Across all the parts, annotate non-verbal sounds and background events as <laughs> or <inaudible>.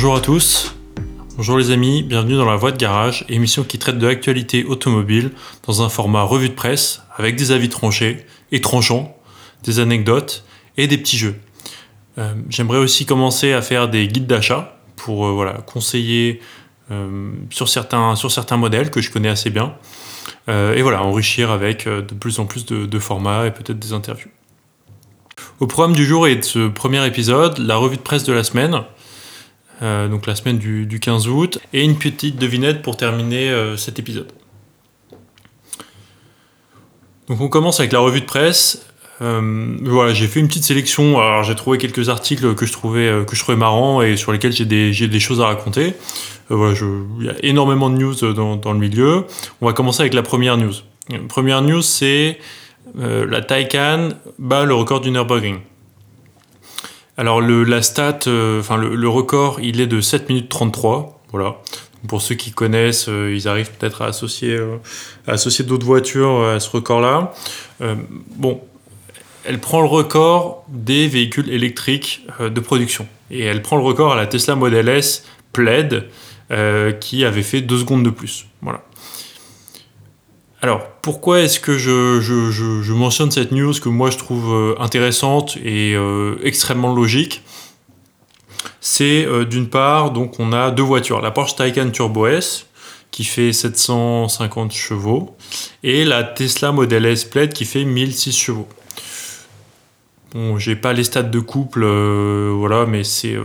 Bonjour à tous, bonjour les amis, bienvenue dans la Voie de Garage, émission qui traite de l'actualité automobile dans un format revue de presse avec des avis tranchés et tranchants, des anecdotes et des petits jeux. Euh, j'aimerais aussi commencer à faire des guides d'achat pour euh, voilà, conseiller euh, sur, certains, modèles que je connais assez bien et voilà, enrichir avec de plus en plus de formats et peut-être des interviews. Au programme du jour et de ce premier épisode, la revue de presse de la semaine, euh, donc la semaine du, 15 août, et une petite devinette pour terminer euh, cet épisode. Donc on commence avec la revue de presse. Euh, voilà, j'ai fait une petite sélection. Alors j'ai trouvé quelques articles que je trouvais que je trouvais marrants et sur lesquels j'ai des, choses à raconter. il y a énormément de news dans, dans, le milieu. On va commencer avec la première news. La première news, c'est la Taycan bat le record du Nürburgring. Alors le, la euh, le, record, il est de 7 minutes 33. Voilà. Pour ceux qui connaissent, euh, ils arrivent peut-être à associer, euh, d'autres voitures à ce record-là. bon, elle prend le record des véhicules électriques de production. Et elle prend le record à la Tesla Model S Plaid, qui avait fait 2 secondes de plus. Voilà. Alors, pourquoi est-ce que je, mentionne cette news que moi je trouve euh, intéressante et euh, extrêmement logique? C'est euh, d'une part, donc on a deux voitures, la Porsche Taycan Turbo S qui fait 750 chevaux et la Tesla Model S Plaid qui fait 1006 chevaux. Bon, j'ai pas les stats de couple, voilà, mais c'est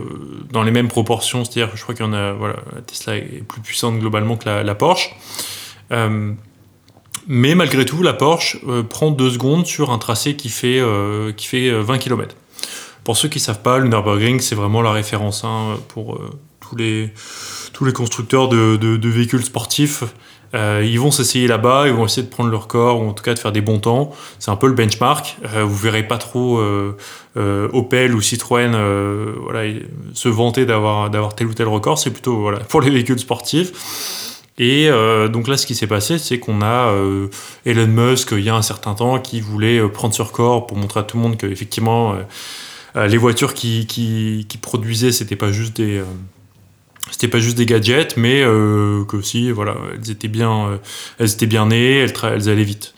dans les mêmes proportions, c'est-à-dire que je crois qu'il y en a, voilà, la Tesla est plus puissante globalement que la, la Porsche. Mais malgré tout, la Porsche euh, prend deux secondes sur un tracé qui fait, euh, qui fait 20 euh, km. Pour ceux qui ne savent pas, le Nürburgring, c'est vraiment la référence hein, pour tous, les, tous les constructeurs de, de, véhicules sportifs. ils vont s'essayer là-bas, ils vont essayer de prendre leur corps, ou en tout cas de faire des bons temps. C'est un peu le benchmark. vous verrez pas trop Opel ou Citroën voilà, se vanter d'avoir tel ou tel record. C'est plutôt voilà, pour les véhicules sportifs. Et euh, donc là, ce qui s'est passé, c'est qu'on a euh, Elon Musk, il y a un certain temps, qui voulait euh, prendre sur corps pour montrer à tout le monde qu'effectivement, les voitures qui, qui, qui produisaient, c'était pas juste des pas juste des gadgets, mais que aussi, voilà, elles étaient bien, elles étaient bien nées, elles, elles allaient vite.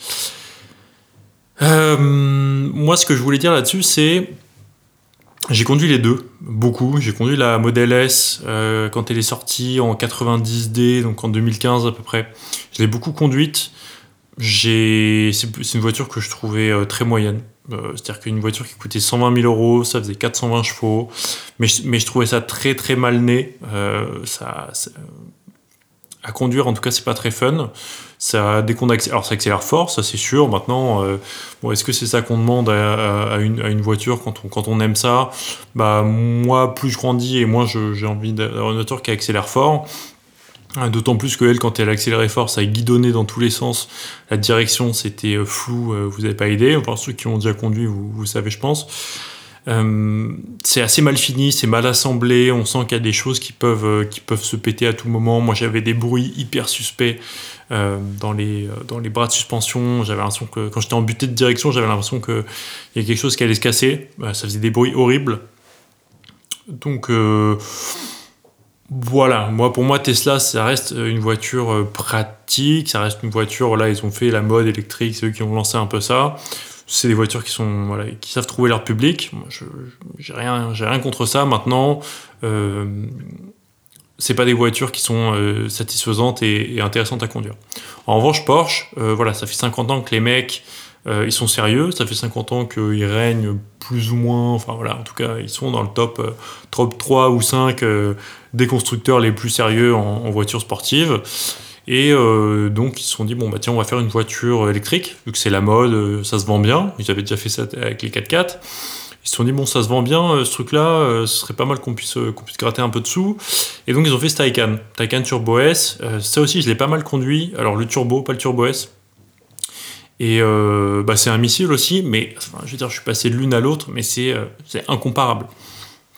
moi, ce que je voulais dire là-dessus, c'est j'ai conduit les deux, beaucoup. J'ai conduit la Model S euh, quand elle est sortie en 90D, donc en 2015 à peu près. Je l'ai beaucoup conduite. C'est une voiture que je trouvais euh, très moyenne. Euh, c'est-à-dire qu'une voiture qui coûtait 120 000 euros, ça faisait 420 chevaux. Mais, mais je trouvais ça très très mal né. ça, à conduire, en tout cas, c'est pas très fun. Ça, dès qu'on accélère, alors ça accélère fort, ça c'est sûr. Maintenant, euh, bon, est-ce que c'est ça qu'on demande à, une, voiture quand on, aime ça? Bah moi, plus je grandis et moins j'ai envie d'avoir une voiture qui accélère fort. Euh, d'autant plus que elle, quand elle accélérait fort, ça guidonnait dans tous les sens. La direction, c'était euh, flou, vous n'avez pas aidé. Enfin, ceux qui ont déjà conduit, vous savez, je pense. Euh, c'est assez mal fini, c'est mal assemblé, on sent qu'il y a des choses qui peuvent, euh, qui peuvent se péter à tout moment. Moi j'avais des bruits hyper suspects euh, dans, les, dans les bras de suspension, j'avais l'impression que quand j'étais en butée de direction, j'avais l'impression qu'il y a quelque chose qui allait se casser, ça faisait des bruits horribles. Donc voilà, moi pour moi Tesla ça reste une voiture pratique, ça reste une voiture, là ils ont fait la mode électrique, c'est eux qui ont lancé un peu ça c'est des voitures qui sont voilà, qui savent trouver leur public. Moi, je j'ai rien j'ai rien contre ça. Maintenant, euh, c'est pas des voitures qui sont euh, satisfaisantes et, intéressantes à conduire. En revanche, Porsche, euh, voilà, ça fait 50 ans que les mecs euh, ils sont sérieux. Ça fait 50 ans qu'ils règnent plus ou moins. Enfin voilà, en tout cas, ils sont dans le top, top 3 ou 5 des constructeurs les plus sérieux en, en voitures sportives. Et euh, donc ils se sont dit bon bah tiens on va faire une voiture électrique vu que c'est la mode, euh, ça se vend bien. Ils avaient déjà fait ça avec les 4x4. Ils se sont dit bon ça se vend bien euh, ce truc là, ce serait pas mal qu'on puisse qu'on puisse gratter un peu dessous. Et donc ils ont fait ce Taycan, Taycan Turbo S. ça aussi je l'ai pas mal conduit. Alors le turbo, pas le Turbo S. Et bah, c'est un missile aussi, mais je veux dire je suis passé de l'une à l'autre, mais c'est incomparable.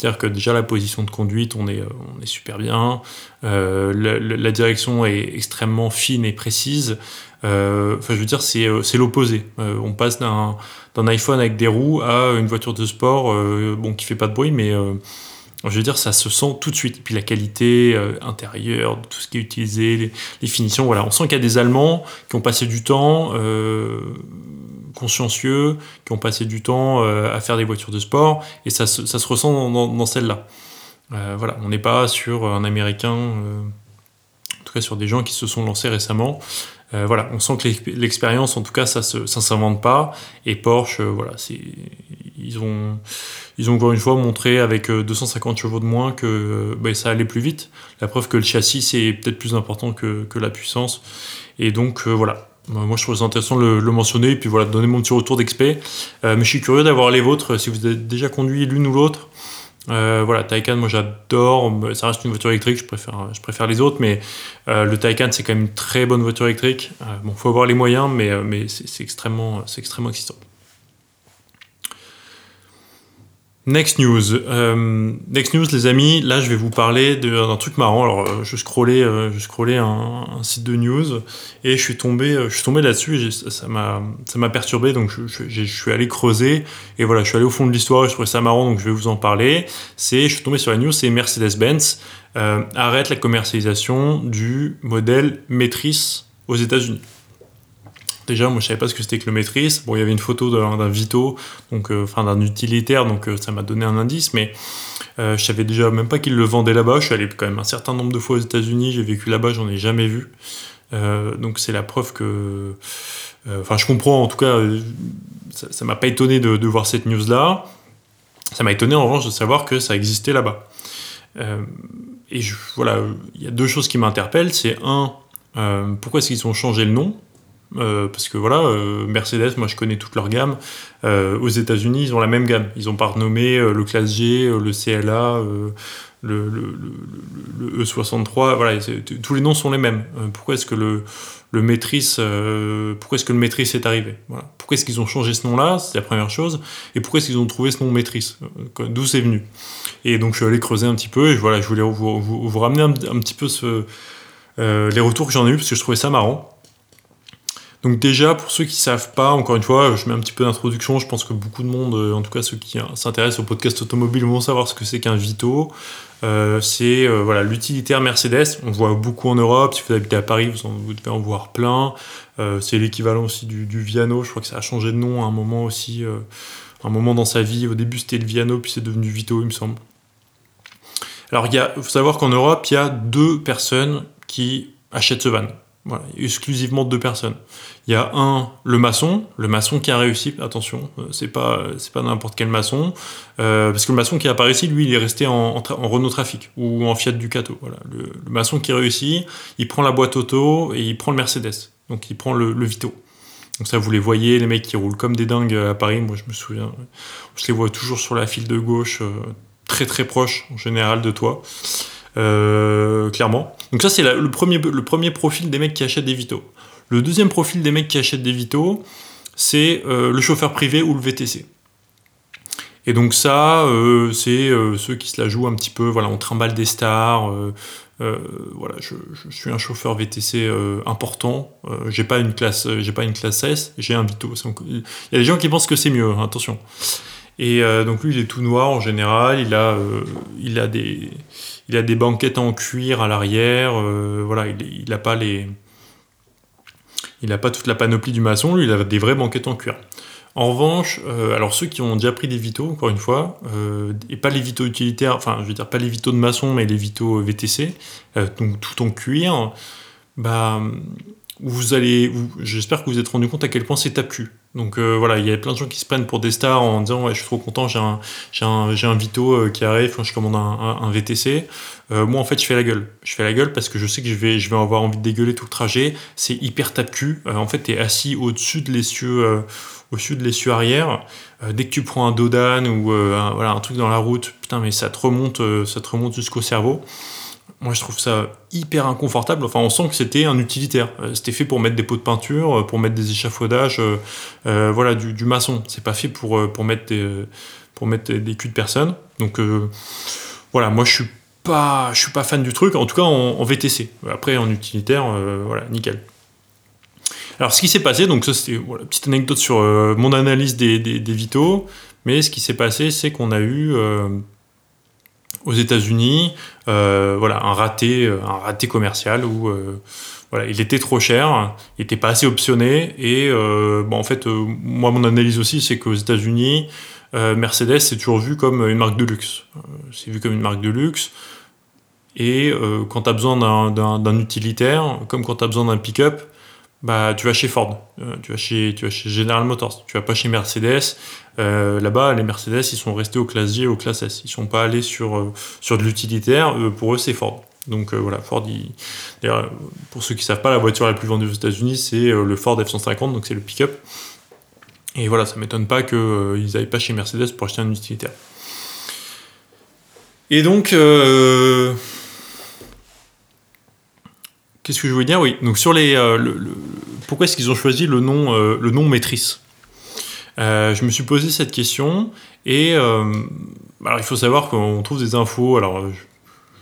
C'est-à-dire que déjà la position de conduite, on est, on est super bien. Euh, la, direction est extrêmement fine et précise. Euh, enfin, je veux dire, c'est, euh, l'opposé. on passe d'un, iPhone avec des roues à une voiture de sport, bon, qui fait pas de bruit, mais je veux dire, ça se sent tout de suite. Et puis la qualité euh, intérieure, tout ce qui est utilisé, les, finitions, voilà. On sent qu'il y a des Allemands qui ont passé du temps euh, consciencieux, qui ont passé du temps euh, à faire des voitures de sport, et ça se, ressent dans, celle-là. voilà, on n'est pas sur un Américain, en tout cas sur des gens qui se sont lancés récemment. voilà, on sent que l'expérience, en tout cas, ça ne s'invente pas. Et Porsche, voilà, ils ont, ils ont encore une fois montré avec 250 euh, chevaux de moins que euh, bah, ça allait plus vite. La preuve que le châssis c'est peut-être plus important que, que, la puissance. Et donc euh, voilà. Moi, je trouve ça intéressant de le, mentionner et puis voilà, donner mon petit retour d'expé. mais je suis curieux d'avoir les vôtres, si vous avez déjà conduit l'une ou l'autre. voilà, Taycan, moi j'adore. Ça reste une voiture électrique, je préfère, les autres, mais le Taycan c'est quand même une très bonne voiture électrique. bon, faut avoir les moyens, mais, mais c'est extrêmement, extrêmement excitant. Next news. Euh, next news, les amis. Là, je vais vous parler d'un truc marrant. Alors, euh, je scrollais, euh, je un, site de news et je suis tombé, je suis tombé là-dessus. Ça m'a, perturbé. Donc, je, suis allé creuser et voilà, je suis allé au fond de l'histoire. Je trouvais ça marrant, donc je vais vous en parler. Je suis tombé sur la news, c'est Mercedes-Benz arrête la commercialisation du modèle Matrice aux États-Unis. Déjà, moi, je savais pas ce que c'était que le maîtrise. Bon, il y avait une photo d'un Vito, donc, euh, enfin, d'un utilitaire, donc euh, ça m'a donné un indice, mais euh, je savais déjà même pas qu'il le vendait là-bas. Je suis allé quand même un certain nombre de fois aux États-Unis, j'ai vécu là-bas, j'en ai jamais vu. donc, c'est la preuve que. Enfin, je comprends, en tout cas, ça m'a pas étonné de, voir cette news-là. Ça m'a étonné en revanche de savoir que ça existait là-bas. et voilà, il y a deux choses qui m'interpellent. C'est un, pourquoi est-ce qu'ils ont changé le nom? Euh, parce que voilà, euh, Mercedes, moi je connais toute leur gamme. Euh, aux États-Unis, ils ont la même gamme. Ils ont pas renommé le Classe G, le CLA, le, le, E63. Voilà, tous les noms sont les mêmes. pourquoi est-ce que le, le maîtrise, pourquoi est-ce que le est arrivé? Voilà. Pourquoi est-ce qu'ils ont changé ce nom-là? C'est la première chose. Et pourquoi est-ce qu'ils ont trouvé ce nom maîtrise? D'où c'est venu? Et donc je suis allé creuser un petit peu et voilà, je voulais vous, ramener un, petit peu les retours que j'en ai eu parce que je trouvais ça marrant. Donc déjà, pour ceux qui savent pas, encore une fois, je mets un petit peu d'introduction. Je pense que beaucoup de monde, euh, en tout cas ceux qui euh, s'intéressent au podcast automobile, vont savoir ce que c'est qu'un Vito. Euh, c'est voilà l'utilitaire Mercedes. On voit beaucoup en Europe. Si vous habitez à Paris, vous, devez en voir plein. c'est l'équivalent aussi du, Viano. Je crois que ça a changé de nom à un moment aussi, un moment dans sa vie. Au début, c'était le Viano, puis c'est devenu Vito, il me semble. Alors, il faut savoir qu'en Europe, il y a deux personnes qui achètent ce van. Voilà, exclusivement deux personnes. Il y a un, le maçon, le maçon qui a réussi, attention, euh, c'est pas, c'est pas n'importe quel maçon, euh, parce que le maçon qui a pas réussi, lui, il est resté en, en, Renault Trafic ou en Fiat Ducato. Voilà, le, maçon qui réussit, il prend la boîte auto et il prend le Mercedes, donc il prend le, Vito. Donc ça, vous les voyez, les mecs qui roulent comme des dingues à Paris, moi je me souviens, je les vois toujours sur la file de gauche, euh, très très proche en général de toi. Euh, clairement. Donc ça c'est le premier, le premier profil des mecs qui achètent des Vito. Le deuxième profil des mecs qui achètent des Vito, c'est euh, le chauffeur privé ou le VTC. Et donc ça, euh, c'est ceux qui se la jouent un petit peu, voilà, on trimballe des stars, voilà, je, suis un chauffeur VTC important, j'ai pas une classe, j'ai pas une classe S, j'ai un Vito. Il y a des gens qui pensent que c'est mieux, hein, attention. Et donc lui, il est tout noir en général, il a, il a des il a des banquettes en cuir à l'arrière, euh, voilà, il n'a pas les, il a pas toute la panoplie du maçon, lui, il a des vraies banquettes en cuir. En revanche, euh, alors ceux qui ont déjà pris des vitos, encore une fois, euh, et pas les vitos utilitaires, enfin je veux dire pas les vitos de maçon, mais les vitos VTC, donc tout en cuir, bah vous allez, j'espère que vous vous êtes rendu compte à quel point c'est tapu. Donc euh, voilà, il y a plein de gens qui se prennent pour des stars en disant ouais, je suis trop content, j'ai un, j'ai un, j'ai un Vito euh, qui arrive, je commande un, un, VTC. Euh, moi en fait je fais la gueule. Je fais la gueule parce que je sais que je vais, je vais avoir envie de dégueuler tout le trajet. C'est hyper tape-cul. en fait tu es assis au-dessus de l'essieu, au-dessus de l'essieu arrière. dès que tu prends un Dodan ou un, voilà, un truc dans la route, putain mais ça te remonte, ça te remonte jusqu'au cerveau moi je trouve ça hyper inconfortable. Enfin, on sent que c'était un utilitaire. Euh, c'était fait pour mettre des pots de peinture, euh, pour mettre des échafaudages, euh, voilà, du, maçon. C'est pas fait pour, pour mettre des, pour mettre des culs de personnes. Donc voilà, moi je suis pas, je suis pas fan du truc. En tout cas en, VTC. Après en utilitaire, voilà, nickel. Alors ce qui s'est passé, donc ça c'était voilà, petite anecdote sur mon analyse des, des, des, vitaux. Mais ce qui s'est passé, c'est qu'on a eu aux États-Unis, voilà, un raté, un raté commercial où voilà, il était trop cher, il n'était pas assez optionné. Et bon, en fait, moi, mon analyse aussi, c'est qu'aux États-Unis, Mercedes c'est toujours vu comme une marque de luxe. c'est vu comme une marque de luxe. Et quand tu as besoin d'un utilitaire, comme quand tu as besoin d'un pick-up, bah, tu vas chez Ford, euh, tu, vas chez, General Motors, tu vas pas chez Mercedes. Euh, là-bas, les Mercedes, ils sont restés au classe G et au classe S. Ils sont pas allés sur, euh, de l'utilitaire. pour eux, c'est Ford. Donc voilà, Ford, pour ceux qui savent pas, la voiture la plus vendue aux États-Unis, c'est le Ford F-150, donc c'est le pick-up. Et voilà, ça m'étonne pas qu'ils n'aillent pas chez Mercedes pour acheter un utilitaire. Et donc, Qu'est-ce que je voulais dire? Oui, donc sur les. Pourquoi est-ce qu'ils ont choisi le nom, euh, le nom maîtrise euh, Je me suis posé cette question et alors il faut savoir qu'on trouve des infos. Alors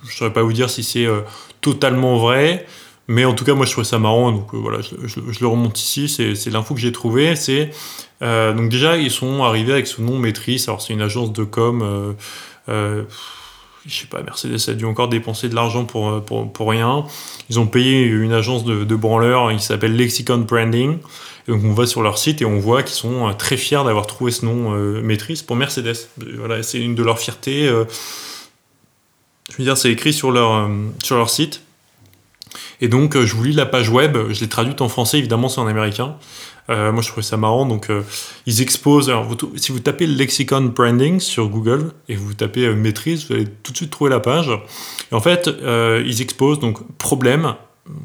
je ne saurais pas vous dire si c'est totalement vrai, mais en tout cas moi je trouve ça marrant. Donc voilà, je, le remonte ici. C'est l'info que j'ai trouvée. C'est donc déjà ils sont arrivés avec ce nom maîtrise. Alors c'est une agence de com je sais pas, Mercedes a dû encore dépenser de l'argent pour, euh, pour, pour, rien. Ils ont payé une agence de, branleurs, il s'appelle Lexicon Branding. donc on va sur leur site et on voit qu'ils sont euh, très fiers d'avoir trouvé ce nom euh, maîtrise pour Mercedes. Voilà, c'est une de leurs fiertés. je veux dire, c'est écrit sur leur, sur leur site. Et donc, je vous lis la page web, je l'ai traduite en français, évidemment, c'est en américain. Euh, moi, je trouvais ça marrant. Donc, euh, ils exposent. Alors, si vous tapez lexicon branding sur Google et vous tapez euh, maîtrise, vous allez tout de suite trouver la page. Et en fait, ils exposent donc problème,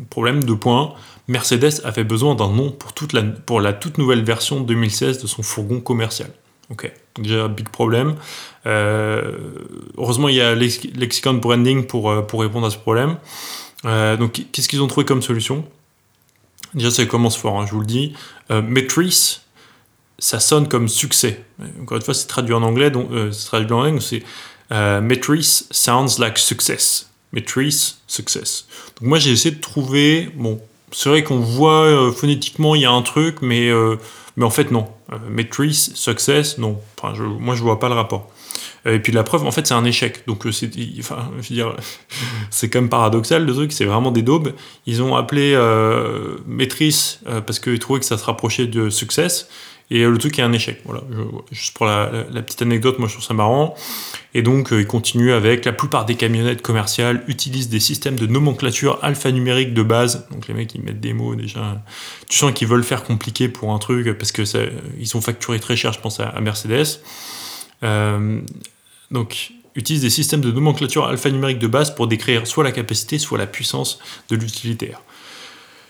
problème de points. Mercedes avait besoin d'un nom pour, toute la, pour la toute nouvelle version 2016 de son fourgon commercial. Ok, déjà big problème. heureusement, il y a lexicon branding pour, pour répondre à ce problème. donc, qu'est-ce qu'ils ont trouvé comme solution? Déjà, ça commence fort, hein, je vous le dis. Euh, Matrice, ça sonne comme succès. Encore une fois, c'est traduit en anglais, donc euh, c'est traduit en anglais, c'est euh, Matrice sounds like success. Matrice, success. Donc moi, j'ai essayé de trouver. Bon, c'est vrai qu'on voit euh, phonétiquement, il y a un truc, mais, mais en fait, non. Matrice, success, non. Enfin, je, moi, je vois pas le rapport. Et puis la preuve, en fait, c'est un échec. Donc c'est, enfin, je veux dire, <laughs> c'est quand même paradoxal le truc. C'est vraiment des daubes. Ils ont appelé euh, Maîtrise euh, parce qu'ils trouvaient que ça se rapprochait de Success. Et le truc est un échec. Voilà. juste pour la, petite anecdote, moi je trouve ça marrant. Et donc ils continuent avec la plupart des camionnettes commerciales utilisent des systèmes de nomenclature alphanumérique de base. Donc les mecs ils mettent des mots déjà. Tu sens qu'ils veulent faire compliqué pour un truc parce que ça, ils sont facturés très cher, je pense à, Mercedes. Euh, donc, utilise des systèmes de nomenclature alphanumérique de base pour décrire soit la capacité, soit la puissance de l'utilitaire.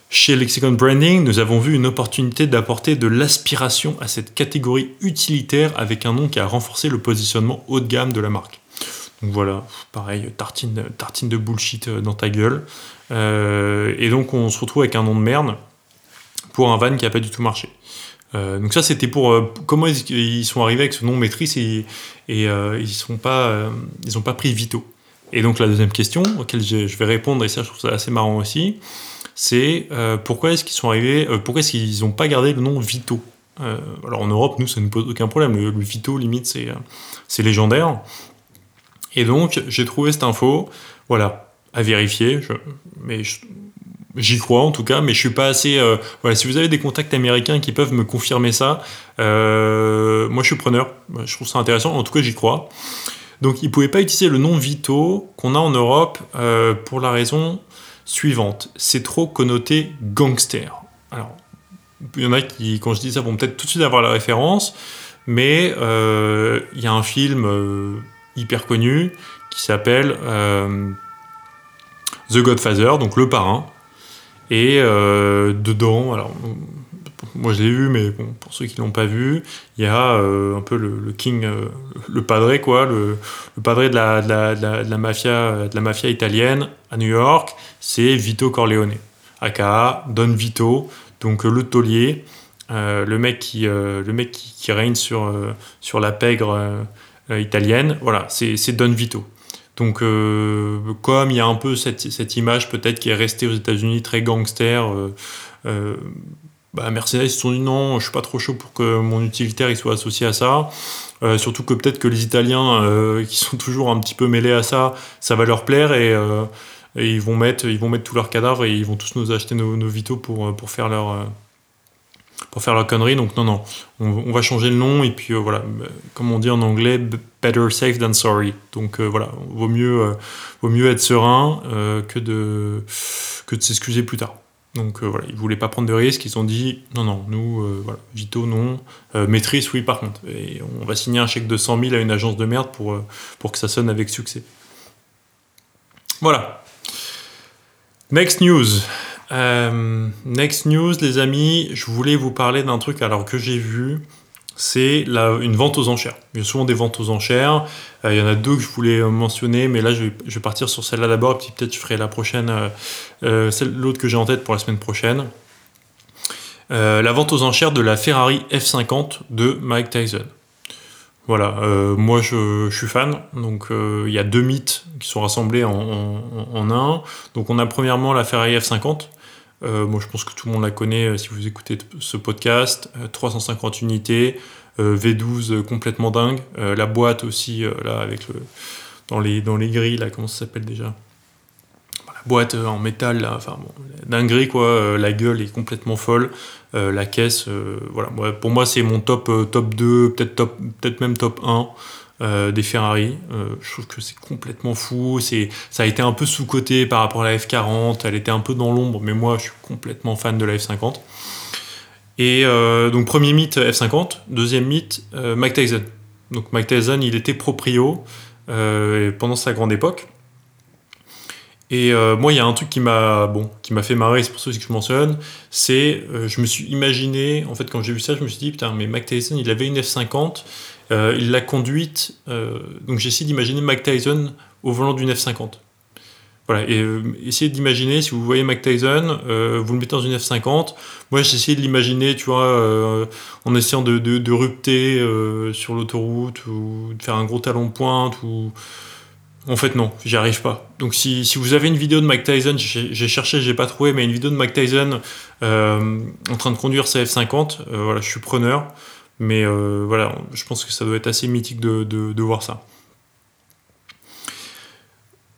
Chez Lexicon Branding, nous avons vu une opportunité d'apporter de l'aspiration à cette catégorie utilitaire avec un nom qui a renforcé le positionnement haut de gamme de la marque. Donc voilà, pareil, tartine, de bullshit euh, dans ta gueule. Euh, et donc on se retrouve avec un nom de merde pour un van qui n'a pas du tout marché. Euh, donc ça, c'était pour euh, comment ils, sont arrivés avec ce nom maîtrise et, et euh, ils sont pas, ils ont pas pris Vito. Et donc la deuxième question auquel je, vais répondre et ça, je trouve ça assez marrant aussi, c'est pourquoi est-ce qu'ils sont arrivés, pourquoi est-ce qu'ils n'ont pas gardé le nom Vito? Alors en Europe, nous, ça ne pose aucun problème. Le, Vito, limite, c'est c'est légendaire. Et donc j'ai trouvé cette info, voilà, à vérifier. Mais J'y crois en tout cas, mais je suis pas assez. Euh, voilà, si vous avez des contacts américains qui peuvent me confirmer ça, euh, moi je suis preneur. Je trouve ça intéressant. En tout cas, j'y crois. Donc, ils pouvaient pas utiliser le nom Vito qu'on a en Europe euh, pour la raison suivante. C'est trop connoté gangster. Alors, il y en a qui, quand je dis ça, vont peut-être tout de suite avoir la référence, mais il y a un film hyper connu qui s'appelle The Godfather, donc Le Parrain et euh, dedans, alors moi je l'ai vu, mais pour ceux qui l'ont pas vu, il y a euh, un peu le, king, euh, le padré quoi, le, padré de la, mafia, de la mafia italienne à New York, c'est Vito Corleone, aka Don Vito, donc le taulier, le mec qui, le mec qui règne sur, sur la pègre italienne, voilà, c'est Don Vito. Donc, euh, comme il y a un peu cette, image peut-être qui est restée aux États-Unis très gangster, euh, euh, bah Mercedes se sont dit non, je suis pas trop chaud pour que mon utilitaire il soit associé à ça. surtout que peut-être que les Italiens qui sont toujours un petit peu mêlés à ça, ça va leur plaire et, ils vont mettre tous leurs cadavres et ils vont tous nous acheter nos, nos vitaux pour faire leur pour faire la connerie. Donc non, non, on, va changer le nom et puis euh, voilà, comme on dit en anglais, better safe than sorry. Donc euh, voilà, vaut mieux, euh, vaut mieux être serein que de, que s'excuser plus tard. Donc voilà, ils voulaient pas prendre de risques, ils ont dit non, non, nous, Vito, non, maîtrise, oui, par contre. Et on va signer un chèque de 100 000 à une agence de merde pour, pour que ça sonne avec succès. Voilà. Next news. Euh, next news, les amis, je voulais vous parler d'un truc alors que j'ai vu, c'est une vente aux enchères. Il y a souvent des ventes aux enchères. Euh, il y en a deux que je voulais mentionner, mais là je vais, partir sur celle-là d'abord, puis peut-être je ferai la prochaine, euh, l'autre que j'ai en tête pour la semaine prochaine. la vente aux enchères de la Ferrari F50 de Mike Tyson. Voilà, euh, moi je, suis fan, donc euh, il y a deux mythes qui sont rassemblés en, un. Donc on a premièrement la Ferrari F50. Euh, moi je pense que tout le monde la connaît si vous écoutez ce podcast. 350 unités, V12 complètement dingue. la boîte aussi là avec le dans les dans les grilles là comment ça s'appelle déjà? Boîte en métal, là, enfin bon, dinguerie quoi, euh, la gueule est complètement folle, euh, la caisse, euh, voilà, pour moi c'est mon top, top 2, peut-être peut-être même top 1 des Ferrari. je trouve que c'est complètement fou, c'est, ça a été un peu sous-coté par rapport à la F40, elle était un peu dans l'ombre, mais moi je suis complètement fan de la F50. Et donc premier mythe F50, deuxième mythe Mike Tyson. Donc Mike Tyson il était proprio pendant sa grande époque. Et euh, moi, il y a un truc qui m'a bon, qui m'a fait marrer, c'est pour ça que je mentionne, c'est euh, je me suis imaginé, en fait, quand j'ai vu ça, je me suis dit putain, mais Mike Tyson, il avait une F50, euh, il l'a conduite, donc j'ai essayé d'imaginer Mike Tyson au volant d'une F50. Voilà, et essayez d'imaginer, si vous voyez Mike Tyson, vous le mettez dans une F50. Moi, j'ai essayé de l'imaginer, tu vois, en essayant de, de, de rupter sur l'autoroute ou de faire un gros talon de pointe ou en fait, non, j'y arrive pas. Donc, si, vous avez une vidéo de Mike Tyson, j'ai cherché, j'ai pas trouvé, mais une vidéo de Mike Tyson euh, en train de conduire sa F50, euh, voilà, je suis preneur. Mais euh, voilà, je pense que ça doit être assez mythique de, voir ça.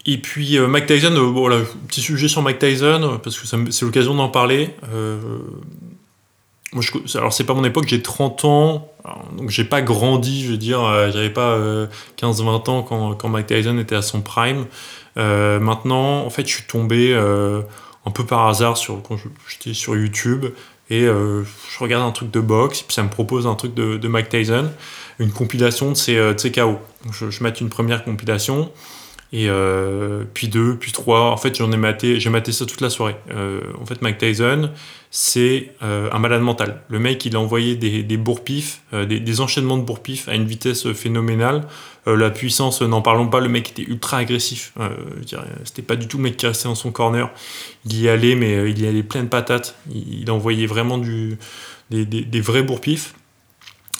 Et puis Mike Tyson, voilà, petit sujet sur Mike Tyson, parce que c'est l'occasion d'en parler. Moi, je, alors c'est pas mon époque, j'ai 30 ans, donc j'ai pas grandi, je veux dire, euh, j'avais pas 15-20 euh, ans quand, quand, Mike Tyson était à son prime. Euh, maintenant, en fait, je suis tombé un peu par hasard sur, quand j'étais sur YouTube et je regarde un truc de boxe, puis ça me propose un truc de, de Mike Tyson, une compilation de ses, de ses KO. Je, je mets une première compilation. Et euh, puis deux, puis trois. En fait, j'en ai maté, j'ai maté ça toute la soirée. Euh, en fait, Mike Tyson, c'est euh, un malade mental. Le mec, il a envoyé des, des bourre-pifs, des, enchaînements de bourre-pifs à une vitesse phénoménale. la puissance, n'en parlons pas, le mec était ultra agressif. C'était pas du tout le mec qui restait dans son corner. Il y allait, mais il y allait plein de patates. Il, envoyait vraiment des, des, vrais bourre-pifs.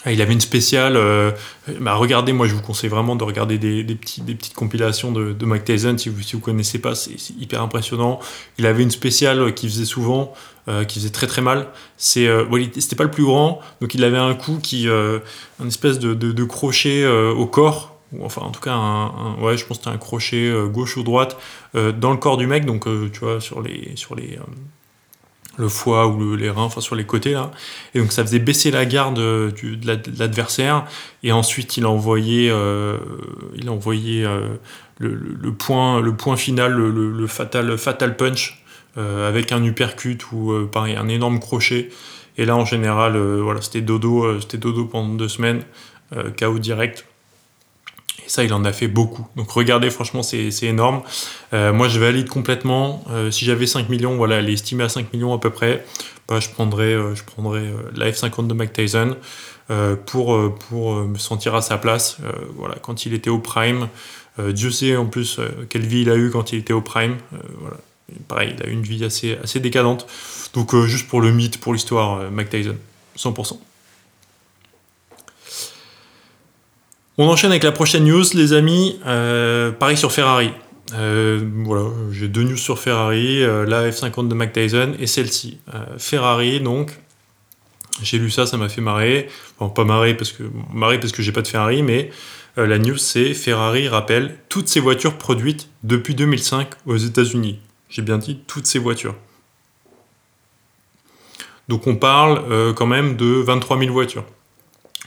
Ah, il avait une spéciale. Euh, bah, regardez, moi je vous conseille vraiment de regarder des, petites compilations de, Mike Tyson si vous ne connaissez pas, c'est hyper impressionnant. Il avait une spéciale qui faisait souvent, euh, qui faisait très très mal. C'est, euh, c'était pas le plus grand, donc il avait un coup qui, un espèce de, crochet au corps, ou enfin en tout cas un, je pense que c'était un crochet gauche ou droite dans le corps du mec, donc tu vois sur les le foie ou les reins, enfin sur les côtés là. Et donc ça faisait baisser la garde euh, de l'adversaire. Et ensuite il a envoyé, euh, envoyé euh, le, point, le point final, le, fatal, fatal punch avec un uppercut ou pareil un énorme crochet. Et là en général, c'était dodo, c'était dodo pendant deux semaines, KO direct. Et ça, il en a fait beaucoup. Donc regardez, franchement, c'est énorme. Euh, moi, je valide complètement. Euh, si j'avais 5 millions, voilà, elle est estimée à 5 millions à peu près, bah, je prendrais, euh, la F50 de Mike Tyson pour, pour me sentir à sa place. voilà, quand il était au prime. Dieu sait en plus quelle vie il a eu quand il était au prime. voilà. pareil, il a eu une vie assez, assez décadente. Donc juste pour le mythe, pour l'histoire, Mike Tyson, 100%. On enchaîne avec la prochaine news, les amis. Euh, pareil sur Ferrari. Euh, voilà, j'ai deux news sur Ferrari, euh, la F50 de Mac et celle-ci. Ferrari, donc, J'ai lu ça, ça m'a fait marrer. Pas marrer parce que marrer parce j'ai pas de Ferrari, mais la news c'est Ferrari rappelle toutes ces voitures produites depuis 2005 aux États-Unis. J'ai bien dit toutes ces voitures. Donc on parle quand même de 23 000 voitures.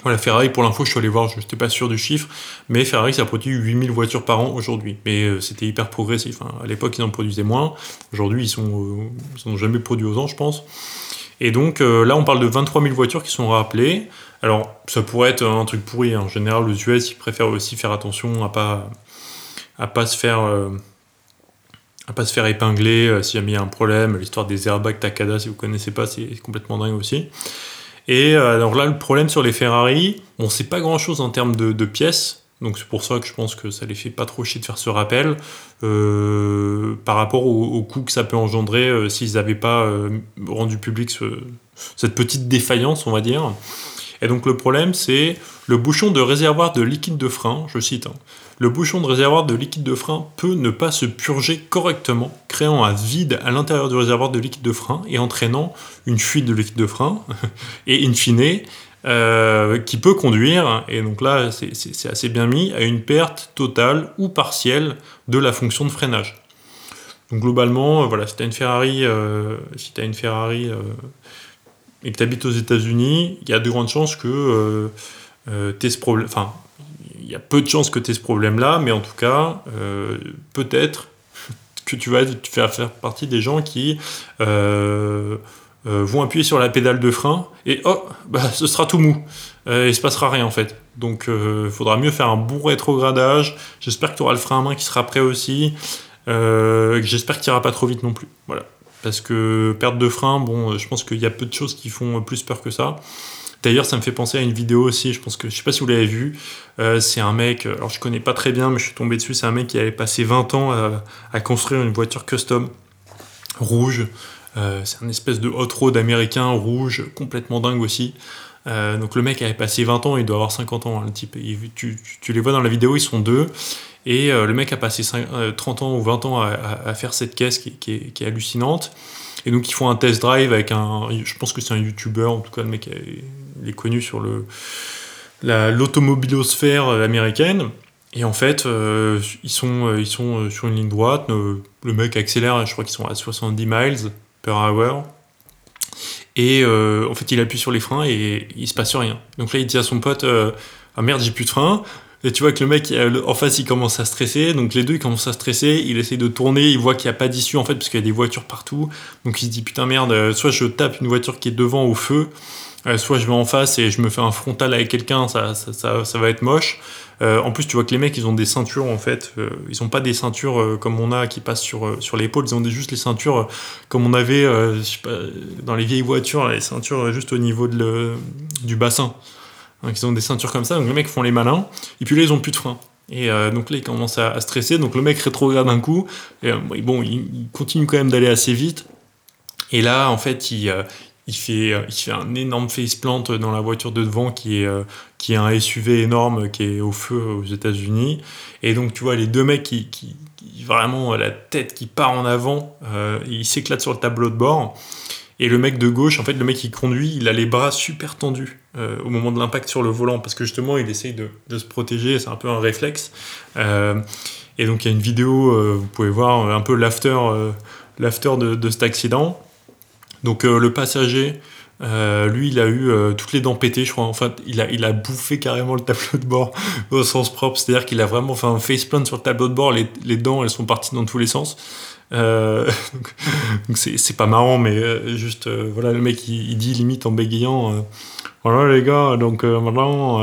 Voilà, Ferrari, pour l'info, je suis allé voir, je n'étais pas sûr du chiffre, mais Ferrari, ça produit 8000 voitures par an aujourd'hui. Mais euh, c'était hyper progressif. Hein. À l'époque, ils en produisaient moins. Aujourd'hui, ils sont, ils jamais produit aux ans, je pense. Et donc là, on parle de 23 000 voitures qui sont rappelées. Alors, ça pourrait être un truc pourri. Hein. En général, les US, ils préfèrent aussi faire attention à pas, à pas se faire, euh, à pas se faire épingler euh, s'il y a un problème. L'histoire des airbags Takada, si vous connaissez pas, c'est complètement dingue aussi. Et euh, alors là, le problème sur les Ferrari, on sait pas grand chose en termes de, pièces. Donc c'est pour ça que je pense que ça les fait pas trop chier de faire ce rappel par rapport au, coût que ça peut engendrer s'ils n'avaient pas rendu public cette petite défaillance, on va dire. Et donc le problème, c'est le bouchon de réservoir de liquide de frein, je cite, hein. Le bouchon de réservoir de liquide de frein peut ne pas se purger correctement, créant un vide à l'intérieur du réservoir de liquide de frein et entraînant une fuite de liquide de frein, <laughs> et in fine, euh, qui peut conduire, et donc là c'est assez bien mis, à une perte totale ou partielle de la fonction de freinage. Donc globalement, voilà, si tu as une Ferrari, euh, Ferrari euh, et que tu habites aux États-Unis, il y a de grandes chances que euh, euh tu aies ce problème. Y a peu de chances que tu aies ce problème-là, mais en tout cas, euh, peut-être que tu vas faire, partie des gens qui euh, vont appuyer sur la pédale de frein et oh, bah, ce sera tout mou. et il se passera rien en fait. Donc il faudra mieux faire un bon rétrogradage. J'espère que tu auras le frein à main qui sera prêt aussi. J'espère qu'il n'ira pas trop vite non plus. Voilà. Parce que perte de frein, bon, je pense qu'il y a peu de choses qui font plus peur que ça. D'ailleurs, ça me fait penser à une vidéo aussi, je pense que, je sais pas si vous l'avez vu, euh, c'est un mec, alors je connais pas très bien, mais je suis tombé dessus, c'est un mec qui avait passé 20 ans à, construire une voiture custom rouge. Euh, c'est un espèce de hot road américain rouge, complètement dingue aussi. Euh, donc le mec avait passé 20 ans, il doit avoir 50 ans, hein, le type. tu, les vois dans la vidéo, ils sont deux. Et euh, le mec a passé 30 euh, ans ou 20 ans à, faire cette caisse qui, est, hallucinante. Et donc ils font un test drive avec un, je pense que c'est un YouTuber, en tout cas le mec est, connu sur le l'automobilosphère américaine. Et en fait, ils, sont, ils sont sur une ligne droite. Le, mec accélère, je crois qu'ils sont à 70 miles per hour. Et en fait, il appuie sur les freins et il se passe rien. Donc là, il dit à son pote Ah merde, j'ai plus de frein. Et tu vois que le mec en face il commence à stresser, donc les deux ils commencent à stresser, il essaie de tourner, il voit qu'il n'y a pas d'issue en fait parce qu'il y a des voitures partout, donc il se dit putain merde, euh, soit je tape une voiture qui est devant au feu, euh, soit je vais en face et je me fais un frontal avec quelqu'un, ça, ça, ça, va être moche. Euh, en plus tu vois que les mecs ils ont des ceintures en fait, ils ont pas des ceintures comme on a qui passent sur, sur l'épaule, ils ont des, juste les ceintures comme on avait dans les vieilles voitures, les ceintures juste au niveau de le, du bassin. Donc ils ont des ceintures comme ça, donc les mecs font les malins, et puis là ils ont plus de frein. Et euh, donc là ils commencent à, stresser, donc le mec rétrograde un coup, et euh, bon, il, continue quand même d'aller assez vite. Et là en fait il, euh, il, fait, il fait un énorme faceplant dans la voiture de devant qui est, qui est un SUV énorme qui est au feu aux États-Unis. Et donc tu vois les deux mecs qui, qui, qui vraiment la tête qui part en avant, ils s'éclatent sur le tableau de bord. Et le mec de gauche, en fait, le mec qui conduit, il a les bras super tendus euh, au moment de l'impact sur le volant, parce que justement, il essaye de, se protéger, c'est un peu un réflexe. Euh, et donc, il y a une vidéo, euh, vous pouvez voir un peu l'after, de, de, cet accident. Donc, le passager, lui, il a eu toutes les dents pétées, je crois. En fait, il a, il a bouffé carrément le tableau de bord <laughs> au sens propre. C'est-à-dire qu'il a vraiment fait un faceplant sur le tableau de bord. Les, les, dents, elles sont parties dans tous les sens. Euh, <laughs> donc c'est pas marrant, mais euh, juste, euh, voilà, le mec il, dit limite en bégayant Voilà les gars, donc maintenant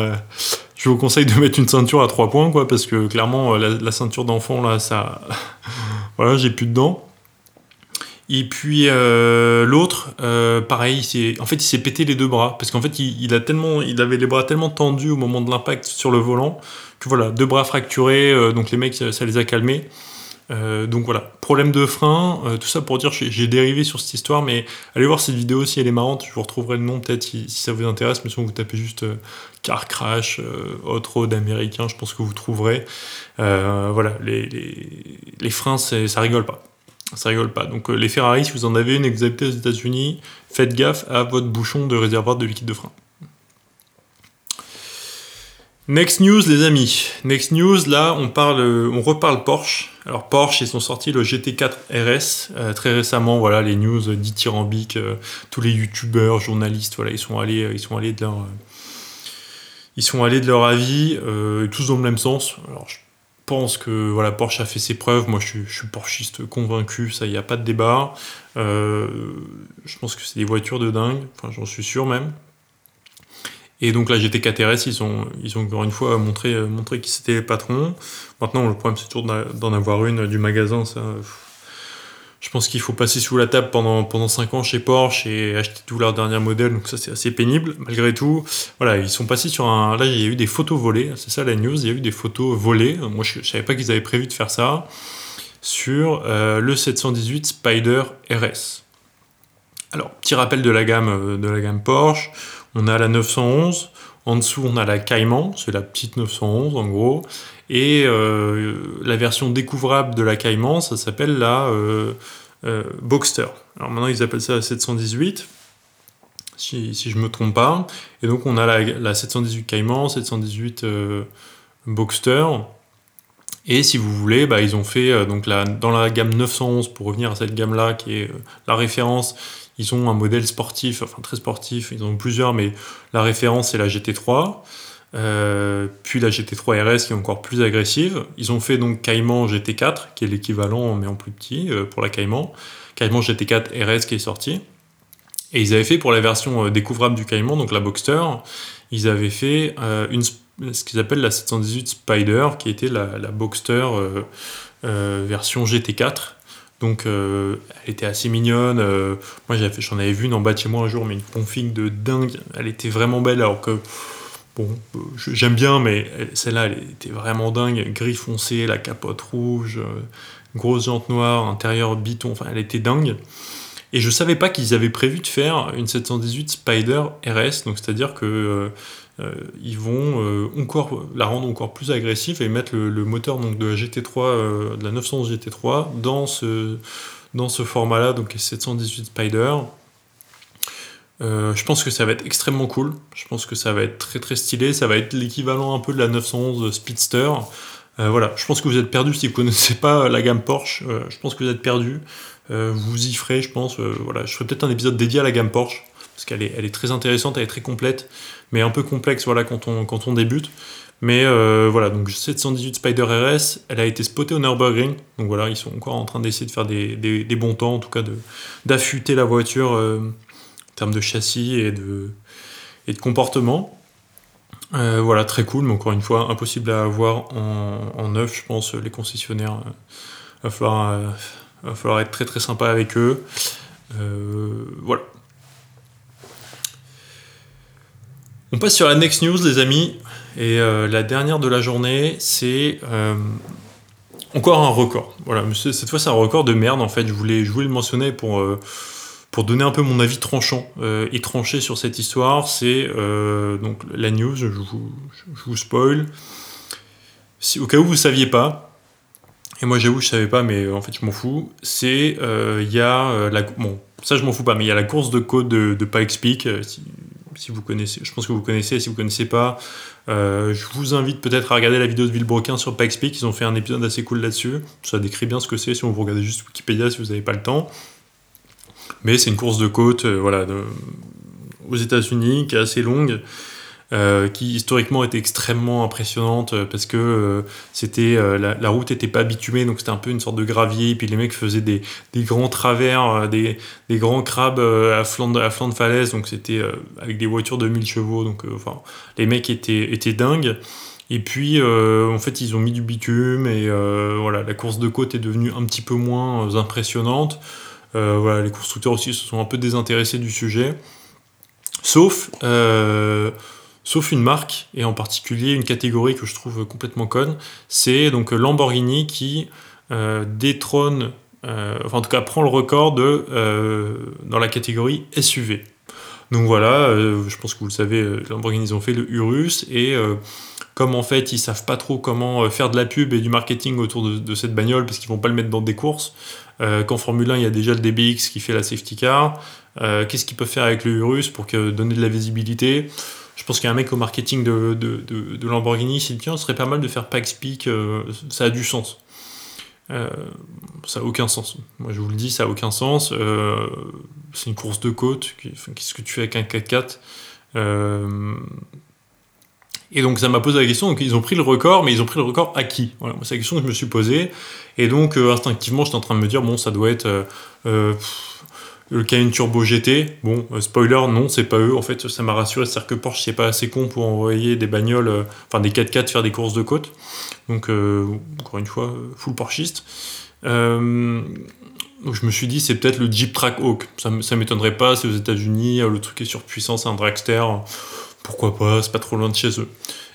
je vous conseille de <laughs> mettre une ceinture à trois points, quoi, parce que clairement la, ceinture d'enfant là, ça. voilà, j'ai plus de dents. Et puis l'autre, pareil, en fait, il s'est pété les deux bras parce qu'en fait, il, a tellement, il avait les bras tellement tendus au moment de l'impact sur le volant que voilà, deux bras fracturés. donc les mecs, ça les a calmés. Euh, donc voilà, problème de frein, euh, tout ça pour dire j'ai dérivé sur cette histoire, mais allez voir cette vidéo si elle est marrante, je vous retrouverai le nom peut-être si, ça vous intéresse, mais sinon vous tapez juste euh, car crash, hot road américain, je pense que vous trouverez. voilà, les, les freins ça rigole pas. Ça rigole pas. Donc les Ferrari, si vous en avez une et aux États-Unis, faites gaffe à votre bouchon de réservoir de liquide de frein. Next news, les amis. Next news, là, on parle, on reparle Porsche. Alors Porsche, ils sont sortis le GT4 RS euh, très récemment. Voilà, les news dithyrambiques, euh, tous les youtubeurs, journalistes, voilà, ils sont allés, ils sont allés de leur, euh, ils sont allés de leur avis, tous dans le même sens. Alors je pense que voilà, Porsche a fait ses preuves. Moi, je suis, Porschiste convaincu, ça, il n'y a pas de débat. je pense que c'est des voitures de dingue. Enfin, j'en suis sûr même. Et donc là, GT4 RS, ils ont, ils ont encore une fois montré, euh, montré qui c'était les patrons. Maintenant, le problème, c'est toujours d'en avoir une du magasin. Ça, je pense qu'il faut passer sous la table pendant, pendant 5 ans chez Porsche et acheter tous leurs derniers modèles. Donc ça, c'est assez pénible. Malgré tout, voilà, ils sont passés sur un... Là, il y a eu des photos volées. C'est ça la news. Il y a eu des photos volées. Moi, je ne savais pas qu'ils avaient prévu de faire ça. Sur euh, le 718 Spider RS. Alors, petit rappel de la gamme, euh, de la gamme Porsche. On a la 911, en dessous on a la Cayman, c'est la petite 911 en gros, et euh, la version découvrable de la Cayman, ça s'appelle la euh, euh, Boxster. Alors maintenant ils appellent ça la 718, si, je ne me trompe pas, et donc on a la, 718 Cayman, 718 Boxster, et si vous voulez, bah, ils ont fait donc dans la gamme 911, pour revenir à cette gamme-là qui est la référence, ils ont un modèle sportif, enfin très sportif, ils en ont plusieurs, mais la référence c'est la GT3. Euh, puis la GT3 RS qui est encore plus agressive. Ils ont fait donc Cayman GT4, qui est l'équivalent mais en plus petit euh, pour la Cayman. Cayman GT4 RS qui est sorti. Et ils avaient fait pour la version euh, découvrable du Cayman, donc la Boxster, ils avaient fait ce qu'ils appellent la 718 Spider, qui était la, Boxster version GT4. Donc elle était assez mignonne. Moi j'en avais vu une en moi un jour, mais une config de dingue. Elle était vraiment belle alors que bon, j'aime bien, mais celle-là elle était vraiment dingue. Gris foncé, la capote rouge, euh, grosse jante noire, intérieur biton. Enfin elle était dingue. Et je savais pas qu'ils avaient prévu de faire une 718 Spider RS, donc c'est-à-dire que euh, ils vont euh, encore la rendre encore plus agressive et mettre le, moteur donc, de la GT3, euh, de la 911 GT3 dans ce, dans ce format-là, donc 718 Spider. Je pense que ça va être extrêmement cool. Je pense que ça va être très très stylé. Ça va être l'équivalent un peu de la 911 Speedster. voilà, je pense que vous êtes perdu si vous connaissez pas la gamme Porsche. je pense que vous êtes perdu. vous y ferez, je pense. voilà, je ferai peut-être un épisode dédié à la gamme Porsche parce qu'elle est, très intéressante, elle est très complète, mais un peu complexe voilà, quand, on, quand on débute. Mais euh, voilà, donc 718 Spider RS, elle a été spotée au Nürburgring. Donc voilà, ils sont encore en train d'essayer de faire des, bons temps, en tout cas d'affûter la voiture euh, termes de châssis et de, et de comportement. Euh, voilà, très cool, mais encore une fois, impossible à avoir en, en neuf, je pense, les concessionnaires. Il va falloir, va falloir être très très sympa avec eux. voilà, On passe sur la next news, les amis. Et euh, la dernière de la journée, c'est euh, encore un record. Voilà, cette fois, c'est un record de merde, en fait. Je voulais, je voulais le mentionner pour, euh, pour donner un peu mon avis tranchant et tranché sur cette histoire. C'est donc la news, je vous, spoil. Au cas où vous ne saviez pas, et moi j'avoue je savais pas mais en fait je m'en fous c'est il y a la bon ça je m'en fous pas mais il y a la course de code de, de Pikes Peak si vous connaissez, je pense que vous connaissez, si vous connaissez pas, euh, je vous invite peut-être à regarder la vidéo de Villebroquin sur Pikes Peak, ils ont fait un épisode assez cool là-dessus, ça décrit bien ce que c'est si vous regardez juste Wikipédia si vous n'avez pas le temps. Mais c'est une course de côte euh, voilà, aux États-Unis qui est assez longue. Euh, qui historiquement était extrêmement impressionnante euh, parce que c'était la, route était pas bitumée donc c'était un peu une sorte de gravier puis les mecs faisaient des, grands travers des, grands crabes à flanc de, falaise donc c'était avec des voitures de 1000 chevaux donc les mecs étaient, étaient dingues et puis en fait ils ont mis du bitume et voilà la course de côte est devenue un petit peu moins impressionnante voilà les constructeurs aussi se sont un peu désintéressés du sujet sauf sauf une marque, et en particulier une catégorie que je trouve complètement conne, c'est donc Lamborghini qui euh, détrône, euh, enfin en tout cas prend le record de, euh, dans la catégorie SUV. Donc voilà, je pense que vous le savez, Lamborghini ils ont fait le Urus, et comme en fait ils savent pas trop comment faire de la pub et du marketing autour de, cette bagnole parce qu'ils vont pas le mettre dans des courses. Qu'en Formule 1 il y a déjà le DBX qui fait la safety car. Qu'est-ce qu'ils peuvent faire avec le Urus pour donner de la visibilité? Je pense qu'il y a un mec au marketing de, Lamborghini qui dit tiens, ce serait pas mal de faire Pikes Peak, ça a du sens. Euh, ça n'a aucun sens. Moi, je vous le dis, ça n'a aucun sens. Euh, c'est une course de côte. Qu'est-ce que tu fais avec un 4x4 euh, Et donc, ça m'a posé la question. Ils ont pris le record, mais ils ont pris le record à qui? Voilà, C'est la question que je me suis posée. Et donc, instinctivement, j'étais en train de me dire bon, ça doit être le Cayenne Turbo GT, bon, spoiler, non, c'est pas eux. En fait, ça m'a rassuré, c'est-à-dire que Porsche, c'est pas assez con pour envoyer des bagnoles, enfin des 4x4 faire des courses de côte. Donc, euh, encore une fois, full porchiste. Euh, donc je me suis dit, c'est peut-être le Jeep Trackhawk. Ça, ça m'étonnerait pas, c'est aux États-Unis, le truc est surpuissant, c'est un dragster. Pourquoi pas, c'est pas trop loin de chez eux.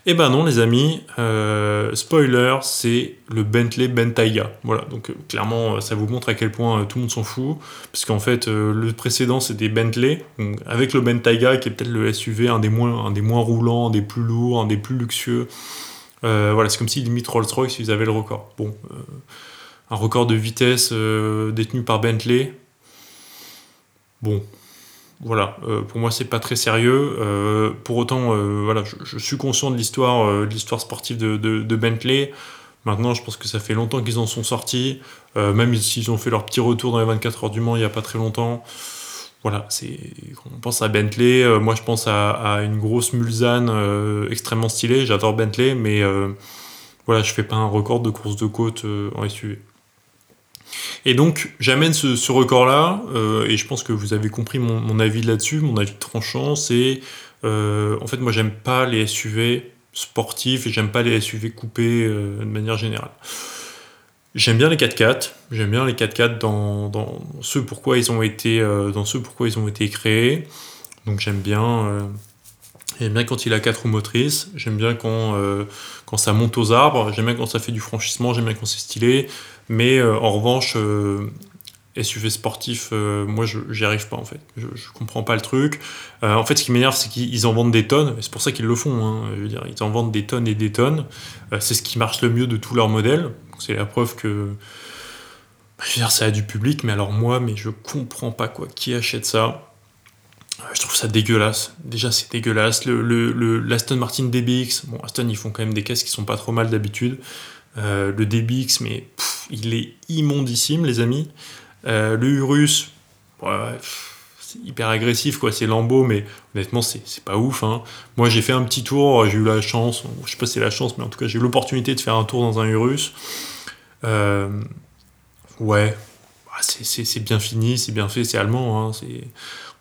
Eh ben non, les amis, euh, spoiler, c'est le Bentley Bentayga. Voilà, donc clairement, ça vous montre à quel point tout le monde s'en fout. Parce qu'en fait, le précédent, c'était Bentley. avec le Bentayga, qui est peut-être le SUV, un des, moins, roulants, un des plus lourds, un des plus luxueux. Euh, voilà, c'est comme si limite Rolls-Royce, ils avaient le record. Bon, euh, un record de vitesse euh, détenu par Bentley. Bon, voilà, pour moi c'est pas très sérieux. pour autant, voilà, je, suis conscient de l'histoire, l'histoire sportive de, Bentley. Maintenant, je pense que ça fait longtemps qu'ils en sont sortis. même s'ils ont fait leur petit retour dans les 24 heures du Mans il n'y a pas très longtemps voilà, c'est on pense à Bentley, euh, moi je pense à, une grosse Mulsanne euh, extrêmement stylée, j'adore Bentley, mais euh, voilà, je fais pas un record de course de côte en SUV. Et donc j'amène ce, record-là, et je pense que vous avez compris mon, avis là-dessus, mon avis tranchant, c'est en fait moi j'aime pas les SUV sportifs et j'aime pas les SUV coupés de manière générale. J'aime bien les 4x4, j'aime bien les 4x4 dans, ce pourquoi ils ont été euh, dans ce pourquoi ils ont été créés. Donc j'aime bien euh, j'aime bien quand il a quatre roues motrices, j'aime bien quand euh, quand ça monte aux arbres, j'aime bien quand ça fait du franchissement, j'aime bien quand c'est stylé, mais en revanche SUV sportif, moi j'y arrive pas en fait. Je, je comprends pas le truc. en fait, ce qui m'énerve, c'est qu'ils en vendent des tonnes. C'est pour ça qu'ils le font. Hein. Ils en vendent des tonnes et des tonnes. c'est ce qui marche le mieux de tous leurs modèles. C'est la preuve que. Bah, dire, ça a du public, mais alors moi, mais je comprends pas quoi. Qui achète ça euh, je trouve ça dégueulasse. Déjà, c'est dégueulasse. Le, le, l'Aston Martin DBX, bon, Aston, ils font quand même des caisses qui sont pas trop mal d'habitude. Euh, le DBX, mais il est immondissime, les amis. Euh, le Urus, c'est hyper agressif, quoi. C'est Lambeau, mais honnêtement, c'est, c'est pas ouf. Hein. Moi, j'ai fait un petit tour, j'ai eu la chance, je sais pas si c'est la chance, mais en tout cas, j'ai eu l'opportunité de faire un tour dans un Urus. Euh, ouais, bah, c'est bien fini, c'est bien fait, c'est allemand. Hein,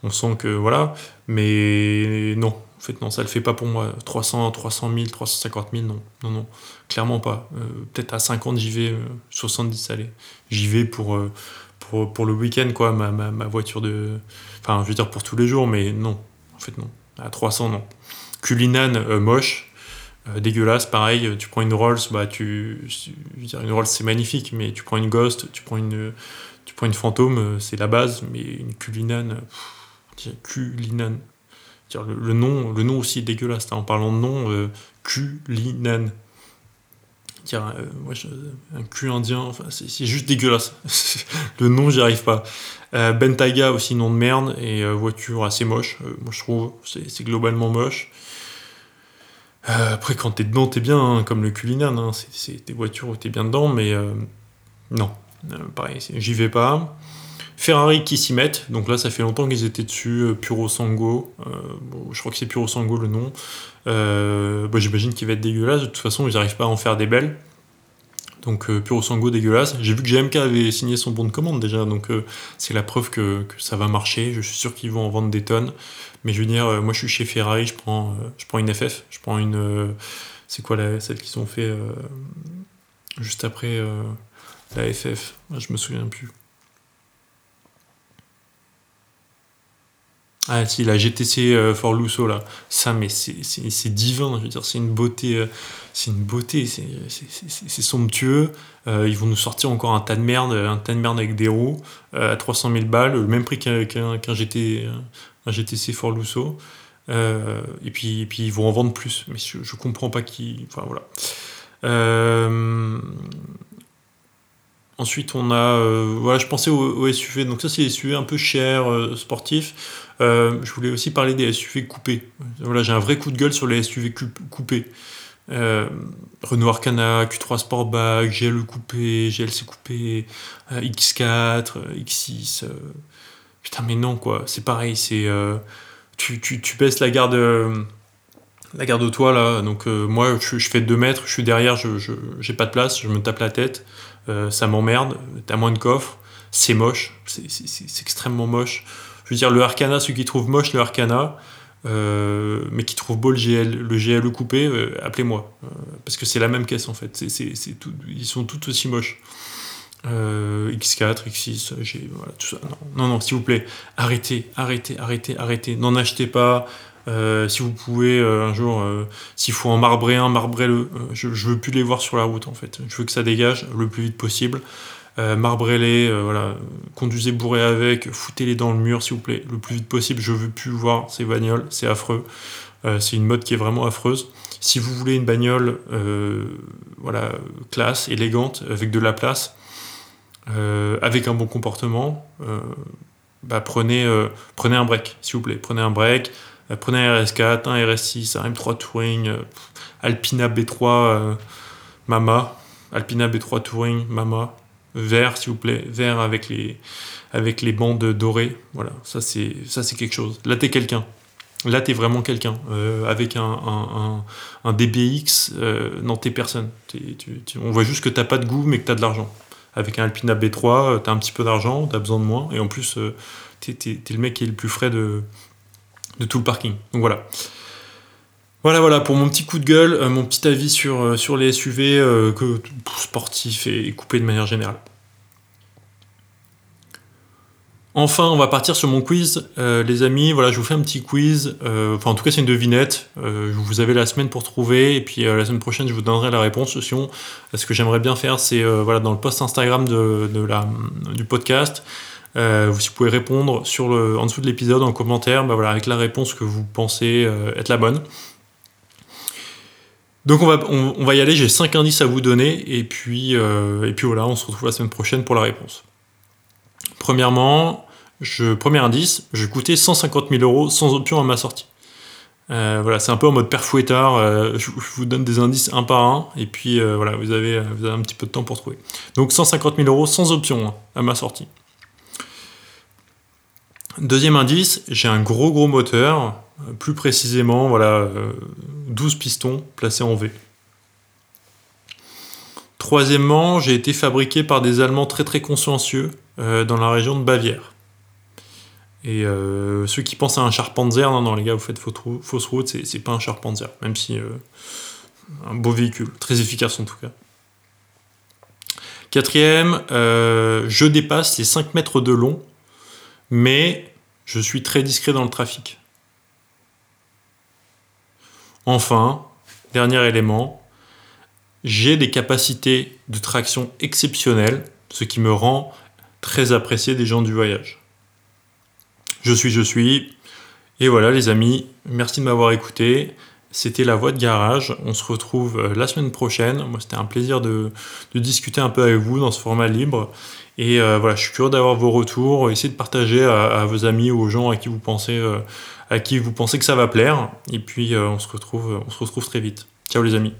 on sent que voilà, mais non, en fait, non, ça le fait pas pour moi. 300, 300 000, 350 000, non, non, non, clairement pas. Euh, peut-être à 50, j'y vais, 70, euh, allez. J'y vais pour, pour, pour, le week-end, quoi, ma, ma, ma, voiture de. Enfin, je veux dire pour tous les jours, mais non, en fait, non. À 300, non. Cullinan, moche. Euh, dégueulasse, pareil, tu prends une Rolls, bah tu, une Rolls c'est magnifique, mais tu prends une Ghost, tu prends une, tu prends une Fantôme, euh, c'est la base, mais une Cullinan, le, nom, aussi est dégueulasse. Hein. en parlant de nom, euh, Cullinan, un cul indien, c'est juste dégueulasse. <laughs> le nom, j'y arrive pas. Bentayga aussi nom de merde et voiture assez moche. moi je trouve, c'est globalement moche. Euh, après, quand t'es dedans, t'es bien, hein, comme le Cullinan, hein, c'est des voitures où t'es bien dedans, mais euh, non, euh, pareil, j'y vais pas. Ferrari qui s'y mettent, donc là ça fait longtemps qu'ils étaient dessus, Puro Sango, je crois que c'est Puro Sango le nom. Bah, j'imagine qu'il va être dégueulasse, de toute façon ils n'arrivent pas à en faire des belles. Donc Puro Sango dégueulasse. J'ai vu que GMK avait signé son bon de commande déjà, donc c'est la preuve que, ça va marcher. Je suis sûr qu'ils vont en vendre des tonnes. Mais je veux dire, euh, moi je suis chez Ferrari, je prends, euh, je prends une FF, je prends une. Euh, c'est quoi la, celle qu'ils ont fait juste après la FF Je me souviens plus. Ah si, la GTC For Lusso là, ça mais c'est divin, je veux dire, c'est une beauté, c'est une beauté, c'est somptueux. ils vont nous sortir encore un tas de merde, un tas de merde avec des roues à 300 000 balles, le même prix qu'un GT, un GTC Fort Lusso. et, puis, et puis ils vont en vendre plus. Mais je, je comprends pas qui. Enfin voilà. Ensuite, on a, voilà, je pensais aux, SUV. Donc ça, c'est des SUV un peu chers, sportifs. je voulais aussi parler des SUV coupés. Voilà, j'ai un vrai coup de gueule sur les SUV coupés. Euh, Renault Arcana, Q3 Sportback, GLE coupé, GLC coupé, X4, X6. putain, mais non, quoi. C'est pareil, c'est. Euh, tu, tu, tu, baisses la garde. la garde au toit, là. Donc, euh, moi, je, fais 2 mètres, je suis derrière, je j'ai pas de place, je me tape la tête. Ça m'emmerde. T'as moins de coffre. C'est moche. C'est extrêmement moche. Je veux dire, le Arcana, ceux qui trouvent moche le Arcana, euh, mais qui trouve beau le, GL, le GLE coupé, euh, appelez-moi. Euh, parce que c'est la même caisse en fait. C'est, tout, ils sont tous aussi moches. X4, X6, voilà, tout ça. Non, non, s'il vous plaît, arrêtez, arrêtez, arrêtez, arrêtez. N'en achetez pas. Si vous pouvez un jour, s'il faut en marbrer un, marbrez-le. je, je veux plus les voir sur la route en fait. Je veux que ça dégage le plus vite possible. Euh, marbrez-les, euh, voilà, conduisez bourré avec, foutez-les dans le mur s'il vous plaît, le plus vite possible. Je veux plus voir ces bagnoles, c'est affreux. Euh, c'est une mode qui est vraiment affreuse. Si vous voulez une bagnole, voilà, classe, élégante, avec de la place, avec un bon comportement, bah, prenez, prenez un break, s'il vous plaît. Prenez un break, prenez un RS4, un RS6, un M3 Touring, Alpina B3 Mama, Alpina B3 Touring Mama, vert, s'il vous plaît, vert avec les, avec les bandes dorées. Voilà, ça c'est, ça c'est quelque chose. Là, t'es quelqu'un. Là, t'es vraiment quelqu'un. Euh, avec un, un, un, DBX, euh, non, t'es personne. on voit juste que t'as pas de goût, mais que t'as de l'argent. Avec un Alpina B3, euh, t'as un petit peu d'argent, t'as besoin de moins, et en plus, t'es, le mec qui est le plus frais de, de tout le parking. Donc voilà. Voilà, voilà, pour mon petit coup de gueule, euh, mon petit avis sur, euh, sur les SUV euh, que, sportifs et, coupés de manière générale. Enfin, on va partir sur mon quiz, les amis. Voilà, je vous fais un petit quiz. enfin, en tout cas, c'est une devinette. vous avez la semaine pour trouver, et puis la semaine prochaine, je vous donnerai la réponse. Sinon, ce que j'aimerais bien faire, c'est voilà, dans le post Instagram de, la, du podcast, vous pouvez répondre en dessous de l'épisode en commentaire, bah, avec la réponse que vous pensez être la bonne. Donc on va, y aller, j'ai 5 indices à vous donner, et puis, euh, et puis voilà, on se retrouve la semaine prochaine pour la réponse. Premièrement, je, premier indice, je coûtais 150 000 euros sans option à ma sortie. Euh, voilà, c'est un peu en mode père fouettard, euh, je, vous donne des indices un par un, et puis voilà, vous avez, vous avez un petit peu de temps pour trouver. Donc 150 000 euros sans option hein, à ma sortie. Deuxième indice, j'ai un gros gros moteur, plus précisément, voilà, 12 euh, pistons placés en V. Troisièmement, j'ai été fabriqué par des Allemands très très consciencieux euh, dans la région de Bavière. Et euh, ceux qui pensent à un Charpanzer, non, non, les gars, vous faites fausse route, c'est pas un Charpanzer, même si un beau véhicule, très efficace en tout cas. Quatrième, je dépasse les 5 mètres de long, mais je suis très discret dans le trafic. Enfin, dernier élément, j'ai des capacités de traction exceptionnelles, ce qui me rend très apprécié des gens du voyage. Je suis, je suis. Et voilà les amis, merci de m'avoir écouté. C'était la voix de garage. On se retrouve euh, la semaine prochaine. Moi, c'était un plaisir de, discuter un peu avec vous dans ce format libre. Et euh, voilà, je suis curieux d'avoir vos retours. Essayez de partager à, vos amis ou aux gens à qui vous pensez euh, à qui vous pensez que ça va plaire. Et puis euh, on, se retrouve, on se retrouve très vite. Ciao les amis.